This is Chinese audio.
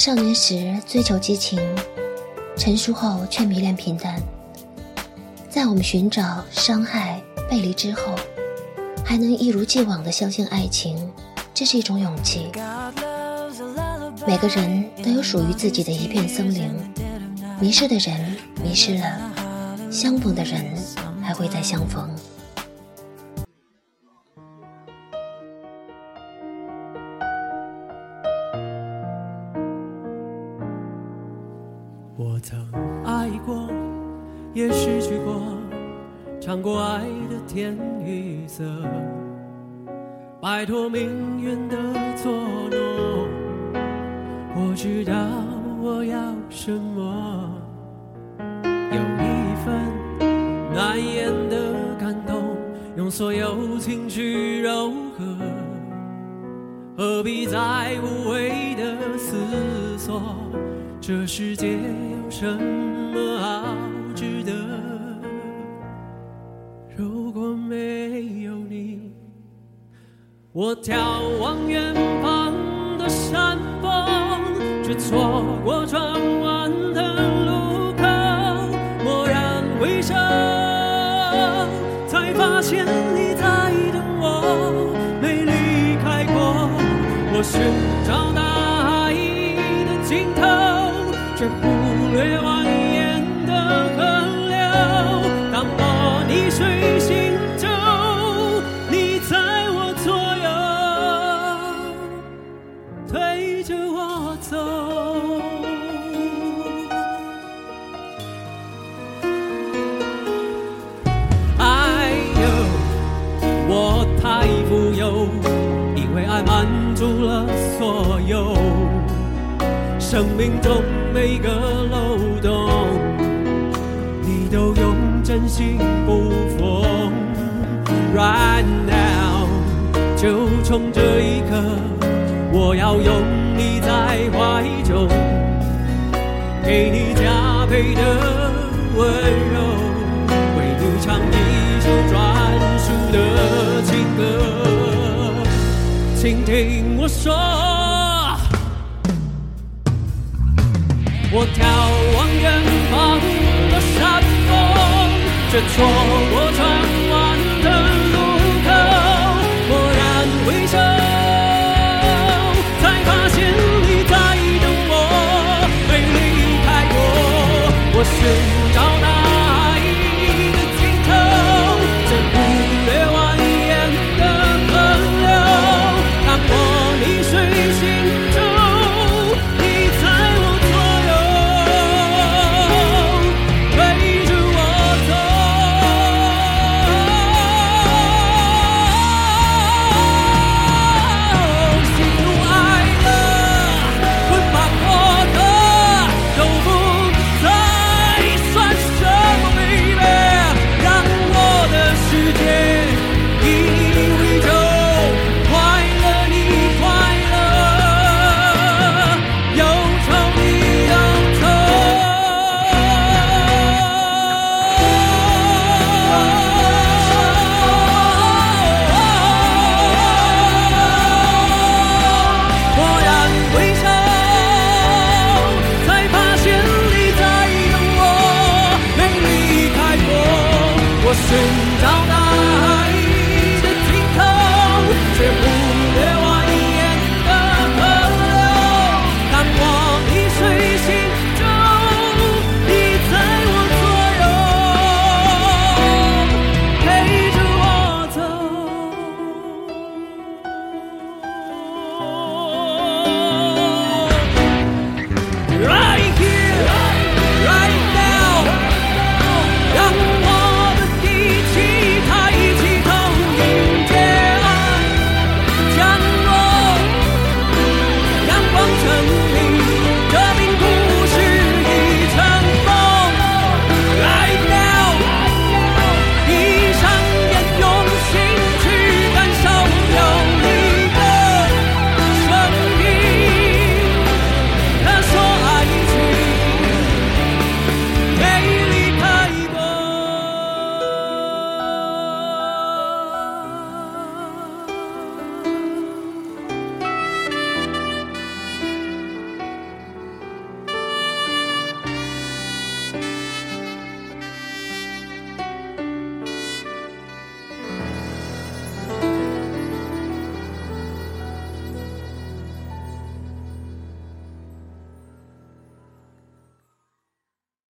少年时追求激情，成熟后却迷恋平淡。在我们寻找伤害、背离之后，还能一如既往的相信爱情，这是一种勇气。每个人都有属于自己的一片森林，迷失的人迷失了，相逢的人还会再相逢。也失去过，尝过爱的甜与涩，摆脱命运的捉弄。我知道我要什么，有一份难言的感动，用所有情绪柔和，何必再无谓的思索？这世界有什么好我眺望远方的山峰，却错过转弯的路口。蓦然回首，才发现你在等我，没离开过。我寻找大海的尽头，却忽满足了所有生命中每个漏洞，你都用真心补缝。Right now，就从这一刻，我要拥你在怀中，给你加倍的温柔，请听我说。我眺望远方的山峰，却错过转弯的路口。蓦然回首，才发现你在等我，没离开过。我寻找寻找大海的尽头。